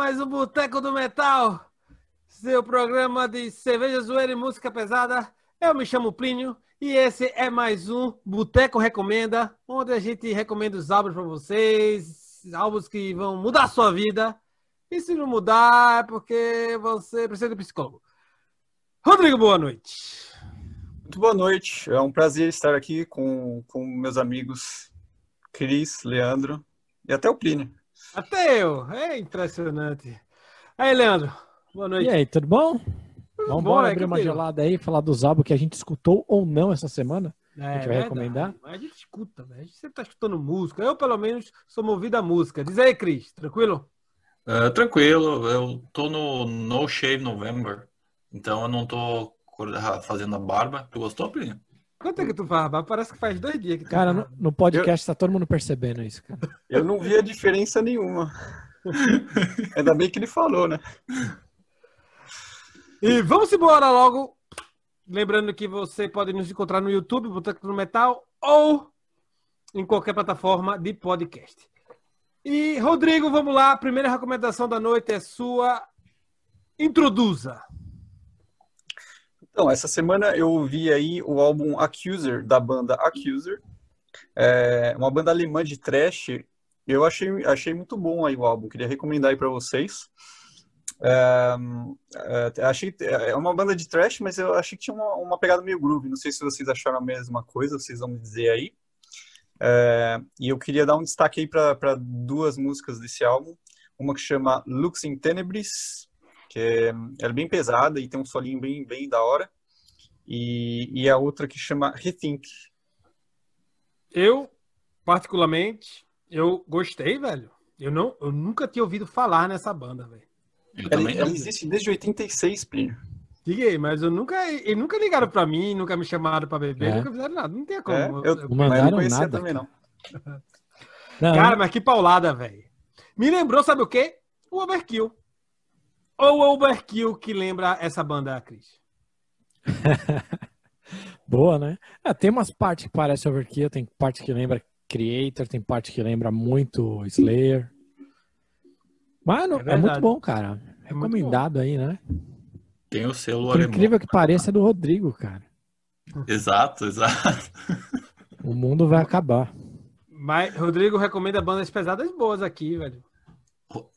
mais um Boteco do Metal, seu programa de cerveja, zoeira e música pesada. Eu me chamo Plínio e esse é mais um Boteco Recomenda, onde a gente recomenda os álbuns para vocês, álbuns que vão mudar a sua vida. E se não mudar, é porque você precisa de psicólogo. Rodrigo, boa noite. Muito boa noite. É um prazer estar aqui com, com meus amigos Cris, Leandro e até o Plínio. Até eu. É impressionante. Aí, Leandro. Boa noite. E aí, tudo bom? Tudo Vamos bom, é abrir uma contigo? gelada aí, falar dos álbuns que a gente escutou ou não essa semana. É, A gente vai verdade. recomendar? Mas A gente escuta, velho. A gente sempre tá escutando música. Eu, pelo menos, sou movido à música. Diz aí, Cris. Tranquilo? Ah, tranquilo, eu tô no No Shave November, então eu não tô fazendo a barba. Tu gostou, Plínio? Quanto é que tu rapaz? Parece que faz dois dias que tu Cara, no, no podcast tá todo mundo percebendo isso, cara. Eu não vi a diferença nenhuma. Ainda bem que ele falou, né? E vamos embora logo. Lembrando que você pode nos encontrar no YouTube, Boteco do Metal, ou em qualquer plataforma de podcast. E, Rodrigo, vamos lá. A primeira recomendação da noite é sua. Introduza. Então, essa semana eu ouvi aí o álbum Accuser, da banda Accuser. É uma banda alemã de thrash. Eu achei, achei muito bom aí o álbum, queria recomendar aí pra vocês. É, é, achei, é uma banda de thrash, mas eu achei que tinha uma, uma pegada meio groove. Não sei se vocês acharam a mesma coisa, vocês vão me dizer aí. É, e eu queria dar um destaque aí para duas músicas desse álbum. Uma que chama Lux in Tenebris, que é, ela é bem pesada e tem um solinho bem, bem da hora. E, e a outra que chama Rethink. Eu, particularmente, eu gostei, velho. Eu, não, eu nunca tinha ouvido falar nessa banda, velho. Ela, ela existe desde 86, Plínio. Diga aí, mas eu nunca. E nunca ligaram pra mim, nunca me chamaram pra beber, É. nunca fizeram nada. Não tem como. É, Eu- eu, mas não conhecia nada, também, não. Não, Cara, mas que paulada, velho. Me lembrou, sabe o quê? O Overkill. Ou o Overkill que lembra essa banda, Cris? boa, né? É, tem umas partes que parecem Overkill, tem parte que lembra Creator, tem parte que lembra muito Slayer. Mas não- É é, muito bom, cara. É Recomendado aí, né? Tem o selo Por alemão. incrível que pareça, é do Rodrigo, cara. Exato, exato. O mundo vai acabar. Mas Rodrigo recomenda bandas pesadas boas aqui, velho.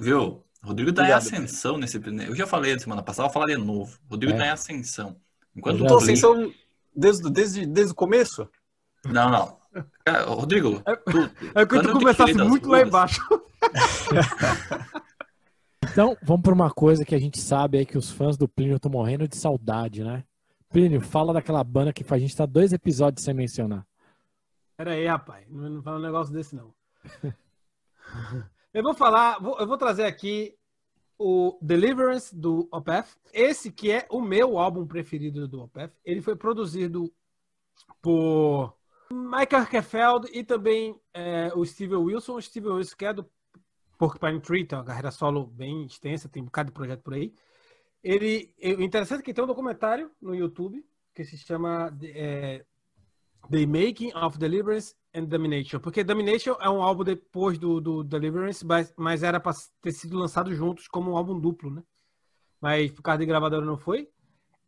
Viu? Rodrigo tá Obrigado, em ascensão nesse. Eu já falei semana passada, vou falar de novo. Rodrigo É. tá em ascensão. Enquanto Eu já Então, vi. vocês Plínio- são desde, desde, desde o começo? Não, não. Cara, Rodrigo, tu, É que quando tu eu começasse muito lá embaixo. Então, vamos para uma coisa que a gente sabe aí que os fãs do Plínio estão morrendo de saudade, né? Plínio, fala daquela banda que a gente estar dois episódios sem mencionar. Pera aí, rapaz. Não, não fala um negócio desse, não. eu vou falar, vou- eu vou trazer aqui o Deliverance do Opeth. Esse que é o meu álbum preferido do Opeth. Ele foi produzido por Michael Kefeld e também é, o Steven Wilson. O Steven Wilson que é do Porcupine Tree, tem uma carreira solo bem extensa, tem um bocado de projeto por aí. Ele, o interessante é que tem um documentário no YouTube que se chama é, The Making of Deliverance and Domination. Porque Domination é um álbum depois do, do Deliverance, mas, mas era para ter sido lançado juntos como um álbum duplo, né? Mas por causa de gravadora não foi.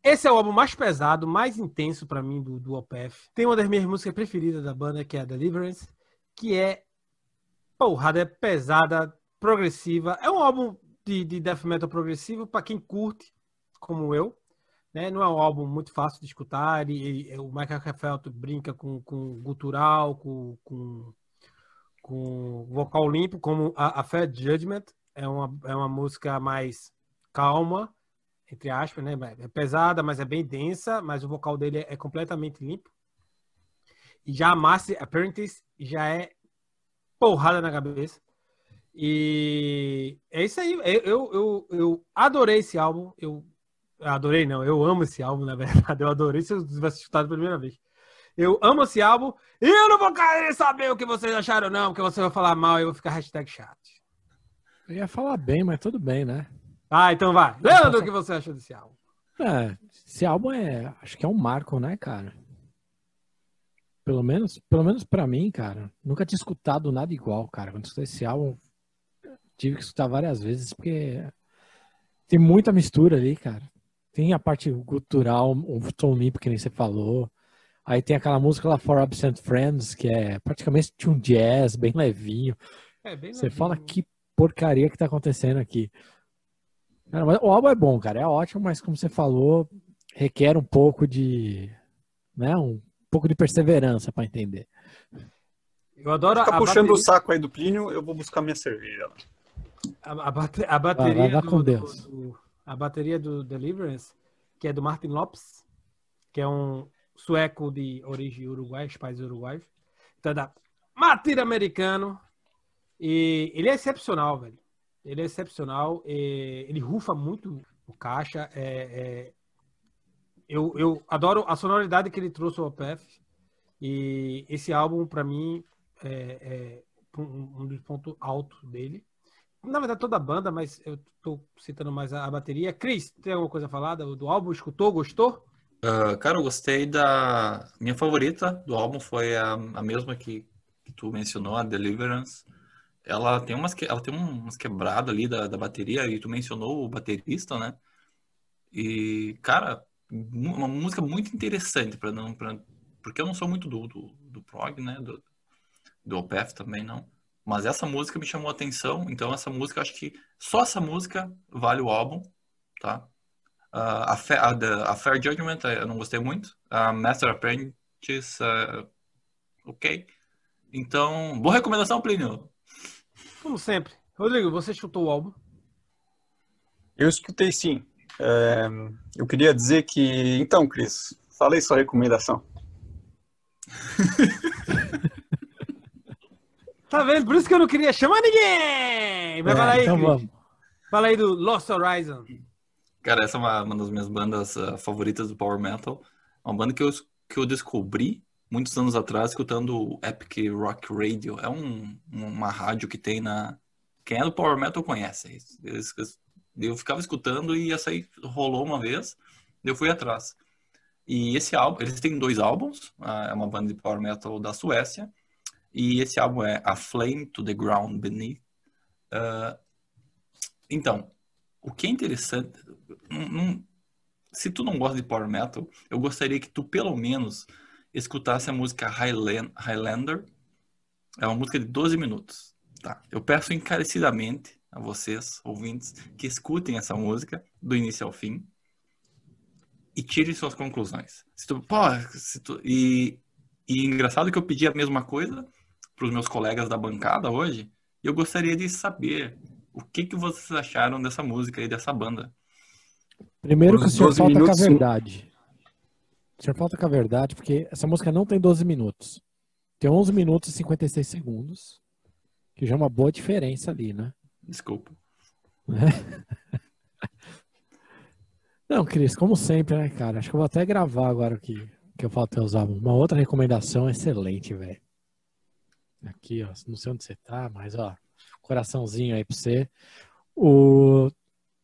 Esse é o álbum mais pesado, mais intenso para mim do, do Opeth. Tem uma das minhas músicas preferidas da banda, que é a Deliverance, que é porrada, é pesada, progressiva. É um álbum de, de death metal progressivo para quem curte, como eu. Né? Não é um álbum muito fácil de escutar. E, o Michael Kefeld brinca com, com gutural, com, com, com vocal limpo, como a, a Fair Judgment. É uma, é uma música mais calma, entre aspas, né? É pesada, mas é bem densa, mas o vocal dele é, completamente limpo. E já a Master Apprentice já é porrada na cabeça. E é isso aí. Eu, eu, eu adorei esse álbum. Eu adorei, não. Eu amo esse álbum, na verdade. Eu adorei se eu tivesse escutado pela primeira vez. Eu amo esse álbum. E eu não vou querer saber o que vocês acharam, não, porque você vai falar mal e eu vou ficar hashtag chato. Eu ia falar bem, mas tudo bem, né? Ah, então vai. Leandro, o que você achou desse álbum? É, esse álbum é, acho que é um marco, né, cara? Pelo menos, pelo menos para mim, cara, nunca tinha escutado nada igual, cara. Quando escutei esse álbum, tive que escutar várias vezes, porque tem muita mistura ali, cara. Tem a parte cultural, o tom limpo, que nem você falou. Aí tem aquela música lá, For Absent Friends, que é praticamente um jazz, bem levinho. É, bem Você levinho. fala que porcaria que tá acontecendo aqui. Cara, mas o álbum é bom, cara, é ótimo, mas como você falou, requer um pouco de, né, um pouco de perseverança pra entender. Eu adoro Fica a puxando bateria, o saco aí do Plínio, eu vou buscar minha cerveja. a, a bate- a bateria vai, vai do- com do- Deus. do- a bateria do Deliverance, que é do Martin Lopes, que é um sueco de origem uruguai, pais uruguaios. Então é da Matilha americano. E ele é excepcional, velho. Ele é excepcional. ele rufa muito o caixa. é- é- eu, eu adoro a sonoridade que ele trouxe ao Opeth. E esse álbum, pra mim, é, é um dos pontos altos dele. Na verdade, toda a banda, mas eu tô citando mais a, a bateria. Cris, tem alguma coisa a falar do, álbum? Escutou? Gostou? Ah, cara, eu gostei da. Minha favorita do álbum foi a, a mesma que, que tu mencionou, a Deliverance. Ela tem umas, que- ela tem um, umas quebradas ali da, da bateria, e tu mencionou o baterista, né? E, cara, uma música muito interessante, para não, pra, porque eu não sou muito do, do, do prog, né? Do, do Opeth também não. Mas essa música me chamou a atenção, então essa música, acho que só essa música vale o álbum, tá? Ah, a, Fa- a, a Fair Judgment eh, eu não gostei muito. A Master Apprentice, eh, ok. Então, boa recomendação, Plínio. Como sempre. Rodrigo, você chutou o álbum? Eu escutei sim. É, eu queria dizer que. Então, Cris, falei sua recomendação. Tá vendo? Por isso que eu não queria chamar ninguém! Vai É, falar aí, então vamos. Fala aí do Lost Horizon. Cara, essa é uma, uma das minhas bandas ah, favoritas do Power Metal. Uma banda que eu, que eu descobri muitos anos atrás escutando o Epic Rock Radio. É um, uma rádio que tem na. Quem é do Power Metal conhece. Eles- Eu ficava escutando e essa aí rolou uma vez, eu fui atrás. E esse álbum, eles têm dois álbuns, ah, é uma banda de Power Metal da Suécia. E esse álbum é A Flame to the Ground Beneath. Ah, então, o que é interessante, se tu não gosta de Power Metal, eu gostaria que tu pelo menos escutasse a música Highland- Highlander. É uma música de 12 minutos. Tá? Eu peço encarecidamente a vocês, ouvintes, que escutem essa música do início ao fim e tirem suas conclusões. Se tu, pô, se tu- e, e engraçado que eu pedi a mesma coisa para os meus colegas da bancada hoje, e eu gostaria de saber o que, que vocês acharam dessa música e dessa banda. Primeiro que o senhor 12 falta com a verdade. O senhor falta com a verdade, porque essa música não tem 12 minutos. Tem 11 minutos e 56 segundos. Que já é uma boa diferença ali, né? Desculpa. Não, Cris, como sempre, né, cara? Acho que eu vou até gravar agora o que, que eu falo teus álbuns. Uma outra recomendação excelente, velho. Aqui, ó. Não sei onde você tá, mas, ó. Coraçãozinho aí pra você. O...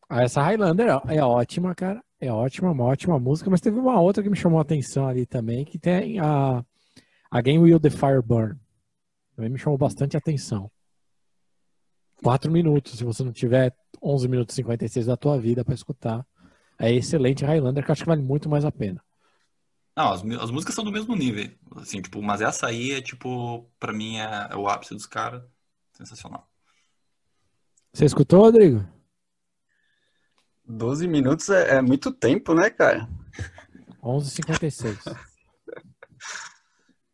ah, Essa Highlander é ótima, cara. É ótima, uma ótima música, mas teve uma outra que me chamou a atenção ali também, que tem a Again Will the Fire Burn. Também me chamou bastante atenção. Quatro minutos, se você não tiver 11 minutos e 56 da tua vida pra escutar. É excelente Highlander, que eu acho que vale muito mais a pena. Não, as, as músicas são do mesmo nível, assim, tipo, mas essa aí é, tipo, pra mim é, é o ápice dos caras. Sensacional. Você escutou, Rodrigo? 12 minutos é, é muito tempo, né, cara? 11h56.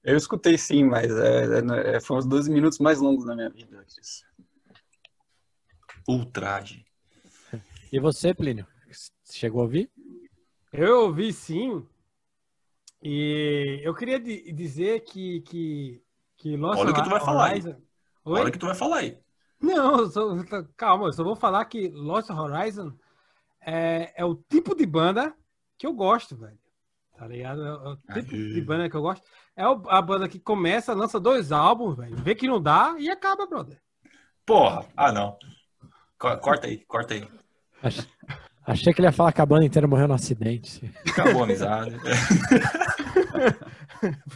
Eu escutei sim, mas é, é, é, foram os 12 minutos mais longos da minha vida, Cris. Ultraje. E você, Plínio? Chegou a ouvir? Eu ouvi sim. E eu queria di- dizer que, que, que Lost Olha o que tu vai falar aí. Oi? Olha o que tu vai falar aí. Não, só- calma, eu só vou falar que Lost Horizon é, é o tipo de banda que eu gosto, velho. Tá ligado? É, o é tipo Aí. de banda que eu gosto. É a banda que começa, lança dois álbuns, velho. Vê que não dá e acaba, brother. Porra! Ah, não. Co- Corta aí, corta aí. Ach- Achei que ele ia falar que a banda inteira morreu no acidente. Acabou a amizade.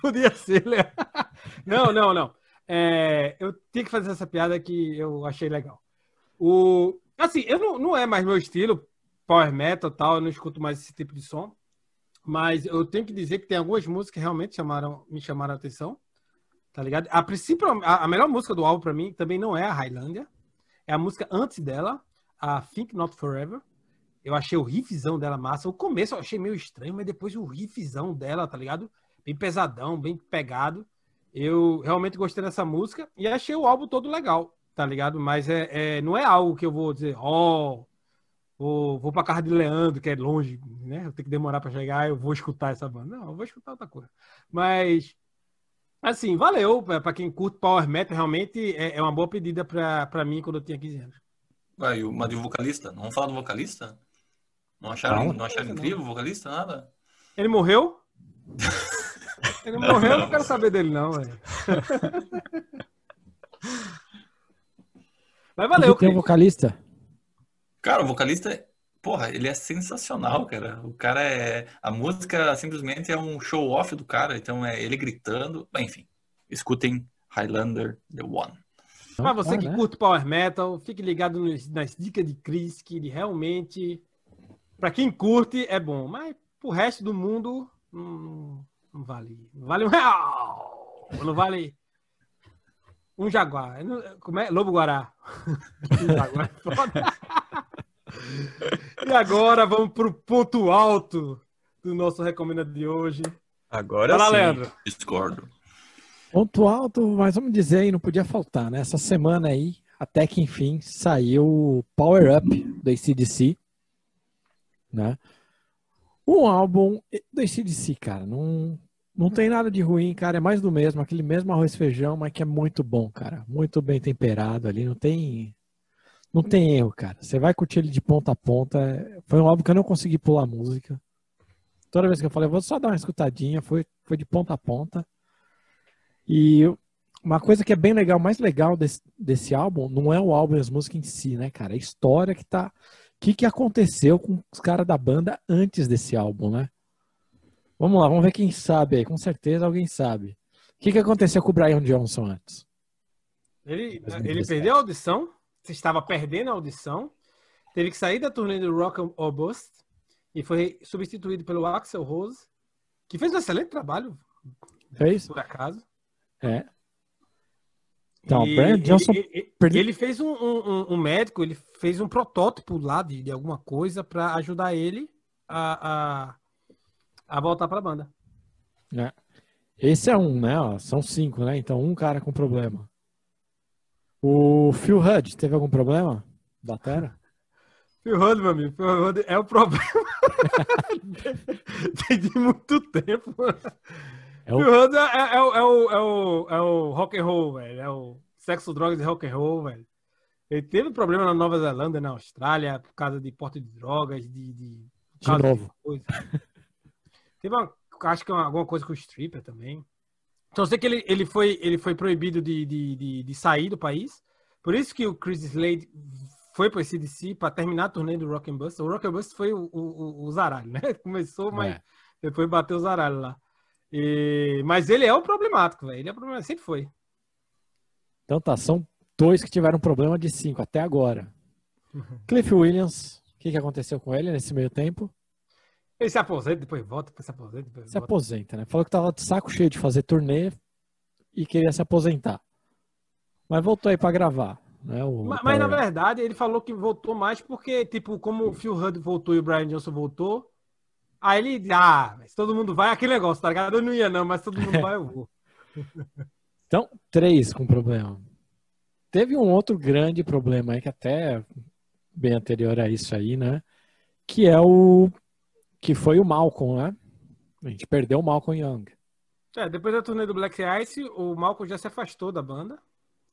Podia ser, né? Não, não, não. É, eu tinha que fazer essa piada que eu achei legal. O, assim, eu não, não é mais meu estilo, power metal e tal, eu não escuto mais esse tipo de som. Mas eu tenho que dizer que tem algumas músicas que realmente chamaram, me chamaram a atenção. Tá ligado? A princípio, a, a melhor música do álbum para mim também não é a Highlander. É a música antes dela, a Think Not Forever. Eu achei o riffzão dela massa. O começo eu achei meio estranho, mas depois o riffzão dela, tá ligado? Bem pesadão, bem pegado. Eu realmente gostei dessa música e achei o álbum todo legal, tá ligado? Mas é, é não é algo que eu vou dizer, ó, oh, vou, vou pra casa de Leandro, que é longe, né? Eu tenho que demorar para chegar, eu vou escutar essa banda. Não, eu vou escutar outra coisa. Mas, assim, valeu. para quem curte Power Metal, realmente é, é uma boa pedida para mim quando eu tinha 15 anos. Vai, mas e o vocalista? Não vamos falar do vocalista? Não acharam, não, não acharam incrível o vocalista? Nada? Ele morreu? Ele morreu, eu não quero saber dele, não, velho. Mas valeu, Tem um vocalista? Cara, o vocalista, porra, ele é sensacional, cara. O cara é. A música simplesmente é um show-off do cara, então é ele gritando. Enfim, escutem Highlander The One. Pra você que né? curte Power Metal, fique ligado nas dicas de Chris, que ele realmente. Pra quem curte, é bom. Mas pro resto do mundo, não, não vale. Não vale um real! Não vale. Um jaguar. Como é? Lobo Guará. jaguar é foda. E agora vamos para o ponto alto do nosso recomenda de hoje. Agora Fala, sim. Leandro. Discordo. Ponto alto, mas vamos dizer aí, não podia faltar, né? Essa semana aí, até que enfim, saiu o Power Up do ACDC, né? Um álbum do ACDC, cara, não, não tem nada de ruim, cara, é mais do mesmo, aquele mesmo arroz e feijão, mas que é muito bom, cara. Muito bem temperado ali, não tem não tem erro, cara. Você vai curtir ele de ponta a ponta. Foi um álbum que eu não consegui pular música. Toda vez que eu falei, vou só dar uma escutadinha, foi, foi de ponta a ponta. E uma coisa que é bem legal, mais legal desse, desse álbum, não é o álbum e as músicas em si, né, cara? É a história que tá. O que, que aconteceu com os caras da banda antes desse álbum, né? Vamos lá, vamos ver quem sabe aí. Com certeza alguém sabe. O que, que aconteceu com o Brian Johnson antes? Ele, ele perdeu a audição? estava perdendo a audição, teve que sair da turnê do Rock or Bust e foi substituído pelo Axel Rose, que fez um excelente trabalho. Fez? Por acaso. É. Então, e, Johnson. Ele, ele, ele fez um, um, um, médico, ele fez um protótipo lá de, de alguma coisa para ajudar ele a, a, a voltar para a banda. É. Esse é um, né? São cinco, né? Então, um cara com problema. O Phil Hud, teve algum problema? Batera? Phil Hud, meu amigo, Phil Hud é o problema de muito tempo. É o... Hud é, é, é, o, é, o, é, o, é o rock and roll, velho. É o sexo, drogas e rock and roll, velho. Ele teve problema na Nova Zelândia, na Austrália, por causa de porte de drogas, de. De, de novo. De teve uma, acho que alguma coisa com o stripper também. Então eu sei que ele, ele, foi, ele foi proibido de, de, de, de sair do país. Por isso que o Chris Slade foi para esse DC para terminar a turnê do Rock and Bust. O Rock and Bust foi o, o, o zaralho, né? Começou, mas é. depois bateu o zaralho lá. E... Mas ele é o problemático, velho. Ele é o problemático, sempre foi. Então tá, são dois que tiveram problema de cinco até agora. Uhum. Cliff Williams, o que, que aconteceu com ele nesse meio tempo? Ele se aposenta, depois volta, depois se aposenta. Depois se volta. aposenta, né? Falou que tava de saco cheio de fazer turnê e queria se aposentar. Mas voltou aí para gravar. Né, o, mas, mas, na verdade ele falou que voltou mais porque, tipo, como o Phil Hudd voltou e o Brian Johnson voltou, aí ele, ah, mas todo mundo vai, aquele negócio, tá ligado? Eu não ia não, mas todo mundo vai, eu vou. então, três com problema. Teve um outro grande problema aí, que até bem anterior a isso aí, né? Que é o que foi o Malcolm, né? A gente perdeu o Malcolm Young. É, depois da turnê do Black Ice, o Malcolm já se afastou da banda,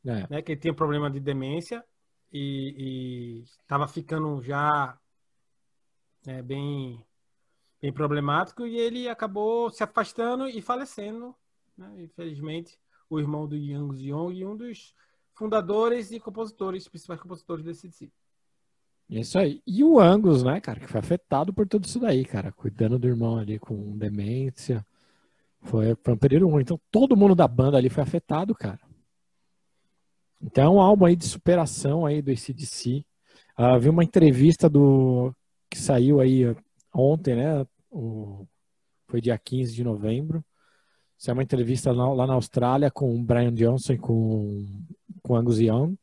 é. né? Que ele tinha problema de demência e estava ficando já é, bem, bem problemático e ele acabou se afastando e falecendo, né? Infelizmente, o irmão do Young Zion e um dos fundadores e compositores, principais compositores desse DC. Isso aí. E o Angus, né, cara, que foi afetado por tudo isso daí, cara, cuidando do irmão ali com demência. Foi, foi um período ruim. Então todo mundo da banda ali foi afetado, cara. Então é um álbum aí de superação aí do ACDC. Uh, vi uma entrevista do que saiu aí ontem, né? O, foi dia 15 de novembro. Isso é uma entrevista lá na Austrália com o Brian Johnson e com, com Angus Young.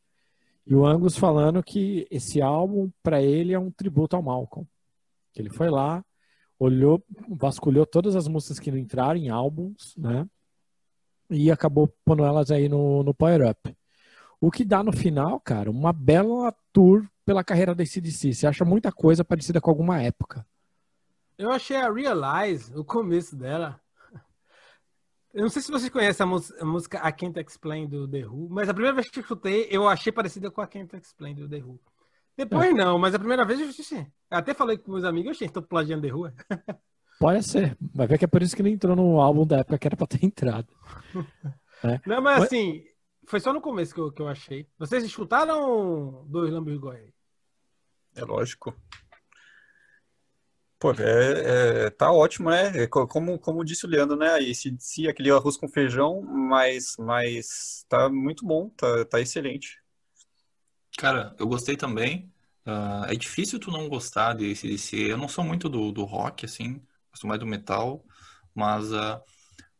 E o Angus falando que esse álbum, para ele, é um tributo ao Malcolm. Que ele foi lá, olhou, vasculhou todas as músicas que não entraram em álbuns, né? E acabou pondo elas aí no, no Power Up. O que dá no final, cara, uma bela tour pela carreira da CDC. Você acha muita coisa parecida com alguma época. Eu achei a Realize, o começo dela. Eu não sei se vocês conhecem a, música I Can't Explain do The Who, mas a primeira vez que eu escutei, eu achei parecida com a Can't Explain do The Who. Depois é. não, mas a primeira vez eu achei. Até falei com meus amigos, eu achei, estou plagiando The Who. Pode ser. Vai ver que é por isso que não entrou no álbum da época que era pra ter entrado. É. Não, mas, mas assim, foi só no começo que eu, que eu achei. Vocês escutaram dois Lamborghini? É lógico. Pô, é, é, tá ótimo, né? É como, como disse o Leandro, né? Esse, esse aquele arroz com feijão, mas, mas tá muito bom, tá, tá excelente. Cara, eu gostei também. Uh, é difícil tu não gostar desse, desse. Eu não sou muito do, do rock, assim, gosto mais do metal, mas uh,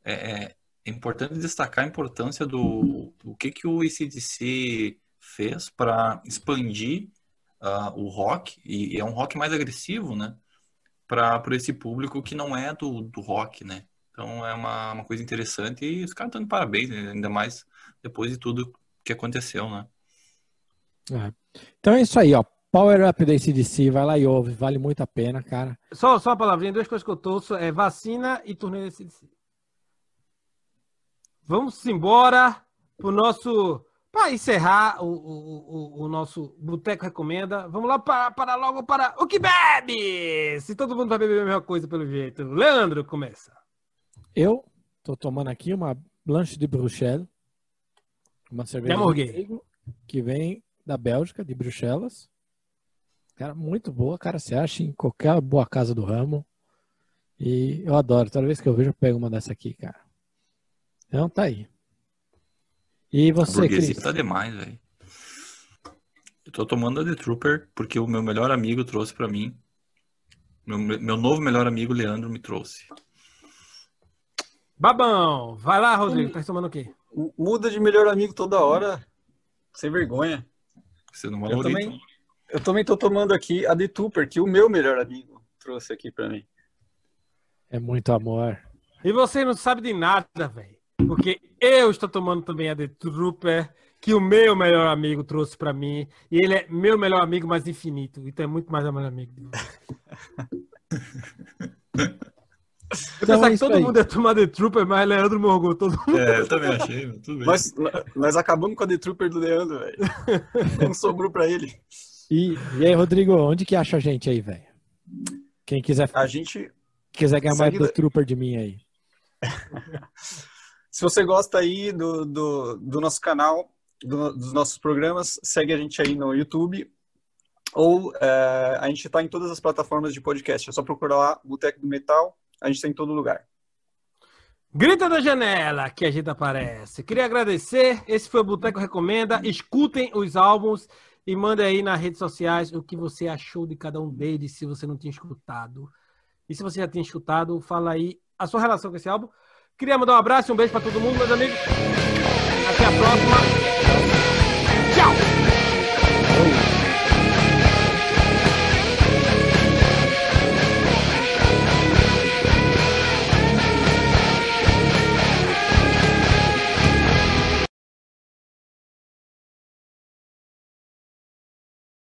é, é, importante destacar a importância do, do que, que o ACDC fez para expandir uh, o rock, e, e, é um rock mais agressivo, né? Para esse público que não é do, do rock, né? Então é uma, uma coisa interessante e os caras estão de parabéns, né? ainda mais depois de tudo que aconteceu, né? É. Então é isso aí, ó. Power Up da ACDC, vai lá e ouve, vale muito a pena, cara. Só, só uma palavrinha, duas coisas que eu torço, é vacina e turnê da ACDC. Vamos embora pro nosso. Para encerrar o, o, o, o nosso Boteco Recomenda, vamos lá para, para logo para o que bebe! Se todo mundo vai beber a mesma coisa, pelo jeito. Leandro, começa. Eu tô tomando aqui uma Blanche de Bruxelles, uma cerveja que vem da Bélgica, de Bruxelas. Cara, muito boa, cara. Você acha em qualquer boa casa do ramo. E eu adoro. Toda vez que eu vejo, eu pego uma dessa aqui, cara. Então tá aí. E você, Cris? tá demais, velho. Eu tô tomando a The Trooper porque o meu melhor amigo trouxe para mim. Meu, meu novo melhor amigo, Leandro, me trouxe. Babão! Vai lá, Rodrigo. Tá tomando o quê? Muda de melhor amigo toda hora. Sem vergonha. Você não eu também, eu também tô tomando aqui a The Tupper, que o meu melhor amigo trouxe aqui para mim. É muito amor. E você não sabe de nada, velho. Porque eu estou tomando também a The Trooper, que o meu melhor amigo trouxe para mim. E ele é meu melhor amigo, mais infinito. Então é muito mais o melhor amigo de Eu então, pensava é que todo aí. mundo ia tomar The Trooper, mas Leandro morgou todo mundo. É, eu também achei, tudo bem. Mas nós acabamos com a The Trooper do Leandro, velho. Não sobrou pra ele. E, e aí, Rodrigo, onde que acha a gente aí, velho? Quem quiser. A gente. Quiser ganhar mais do da... Trooper de mim aí. Se você gosta aí do, do, do nosso canal, do, dos nossos programas, segue a gente aí no YouTube. Ou é, a gente está em todas as plataformas de podcast. É só procurar lá Boteco do Metal a gente está em todo lugar. Grita da janela que a gente aparece. Queria agradecer. Esse foi o Boteco Recomenda. Escutem os álbuns e mandem aí nas redes sociais o que você achou de cada um deles, se você não tinha escutado. E se você já tinha escutado, fala aí a sua relação com esse álbum. Queria mandar um abraço e um beijo para todo mundo, meus amigos. Até a próxima.